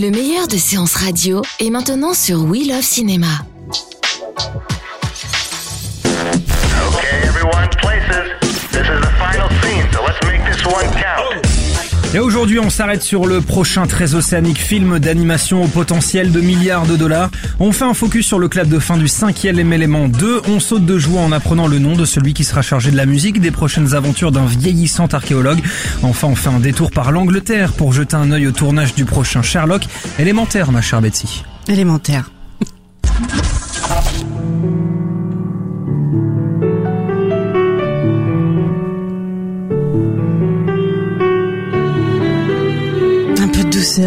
Le meilleur de séances radio est maintenant sur We Love Cinéma. Okay, everyone, places. This is the final scene, so let's make this one count. Et aujourd'hui, on s'arrête sur le prochain très océanique film d'animation au potentiel de milliards de dollars. On fait un focus sur le clap de fin du cinquième élément 2. On saute de joie en apprenant le nom de celui qui sera chargé de la musique des prochaines aventures d'un vieillissant archéologue. Enfin, on fait un détour par l'Angleterre pour jeter un œil au tournage du prochain Sherlock. Élémentaire, ma chère Betsy. Élémentaire.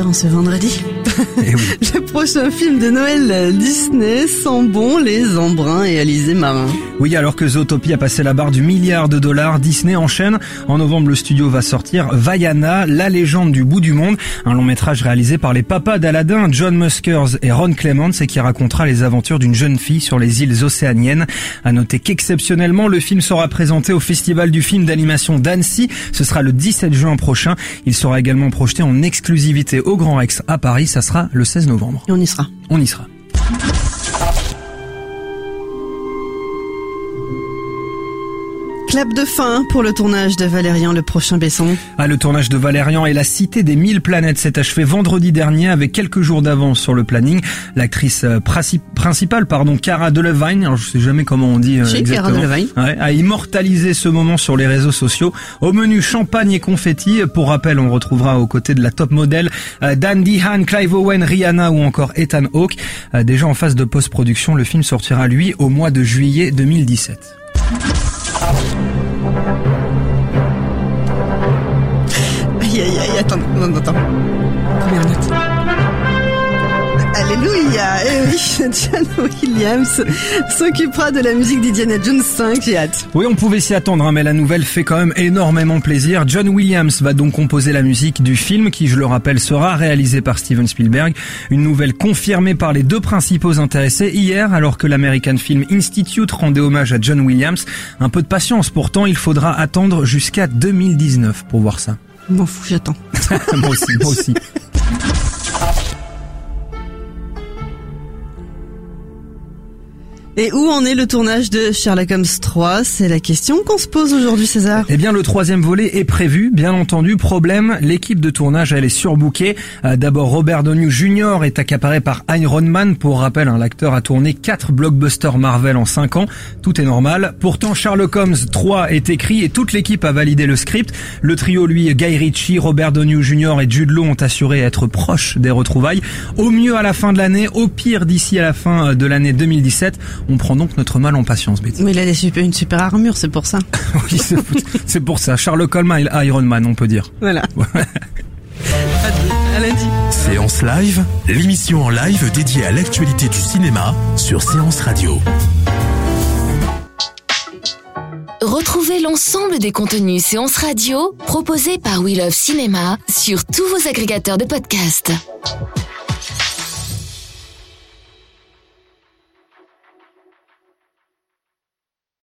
en ce vendredi. Eh oui. Le prochain film de Noël Disney sent bon les embruns et alizés marins. Oui, alors que Zootopie a passé la barre du milliard de dollars, Disney enchaîne. En novembre, le studio va sortir Vaiana, la légende du bout du monde, un long métrage réalisé par les papas d'Aladin, John Muskers et Ron Clements, et qui racontera les aventures d'une jeune fille sur les îles océaniennes. À noter qu'exceptionnellement, le film sera présenté au Festival du film d'animation d'Annecy. Ce sera le 17 juin prochain. Il sera également projeté en exclusivité au Grand Rex à Paris. Ça sera le 16 novembre. Et on y sera. On y sera. Clap de fin pour le tournage de Valérian, le prochain Besson. Ah, le tournage de Valérian et la cité des mille planètes s'est achevé vendredi dernier avec quelques jours d'avance sur le planning. L'actrice euh, princi- principale, pardon, Cara Delevingne, alors je sais jamais comment on dit euh, exactement, ouais, a immortalisé ce moment sur les réseaux sociaux. Au menu champagne et confetti. Pour rappel, on retrouvera aux côtés de la top modèle euh, Dan Dehan, Clive Owen, Rihanna ou encore Ethan Hawke. Euh, déjà en phase de post-production, le film sortira lui au mois de juillet 2017. いやいやいやとなんだったごめんあなた oui, John Williams s'occupera de la musique d'Indiana Jones 5, j'ai hâte. Oui, on pouvait s'y attendre, hein, mais la nouvelle fait quand même énormément plaisir. John Williams va donc composer la musique du film qui, je le rappelle, sera réalisé par Steven Spielberg. Une nouvelle confirmée par les deux principaux intéressés hier, alors que l'American Film Institute rendait hommage à John Williams. Un peu de patience pourtant, il faudra attendre jusqu'à 2019 pour voir ça. M'en fous, j'attends. moi aussi, moi aussi. Et où en est le tournage de Sherlock Holmes 3 C'est la question qu'on se pose aujourd'hui, César. Eh bien, le troisième volet est prévu, bien entendu. Problème, l'équipe de tournage, elle est surbookée. Euh, D'abord, Robert Downey Jr. est accaparé par Iron Man. Pour rappel, hein, l'acteur a tourné quatre blockbusters Marvel en cinq ans. Tout est normal. Pourtant, Sherlock Holmes 3 est écrit et toute l'équipe a validé le script. Le trio, lui, Guy Ritchie, Robert Downey Jr. et Jude Law ont assuré être proches des retrouvailles. Au mieux à la fin de l'année, au pire d'ici à la fin euh, de l'année 2017. On prend donc notre mal en patience, Betty. Mais il a des super- une super armure, c'est pour ça. Oui, c'est- pour ça. Sherlock Holmes et Iron Man, on peut dire. Voilà. À lundi. Séance Live, l'émission en live dédiée à l'actualité du cinéma sur Séance Radio. Retrouvez l'ensemble des contenus séances radio proposés par We Love Cinéma sur tous vos agrégateurs de podcasts.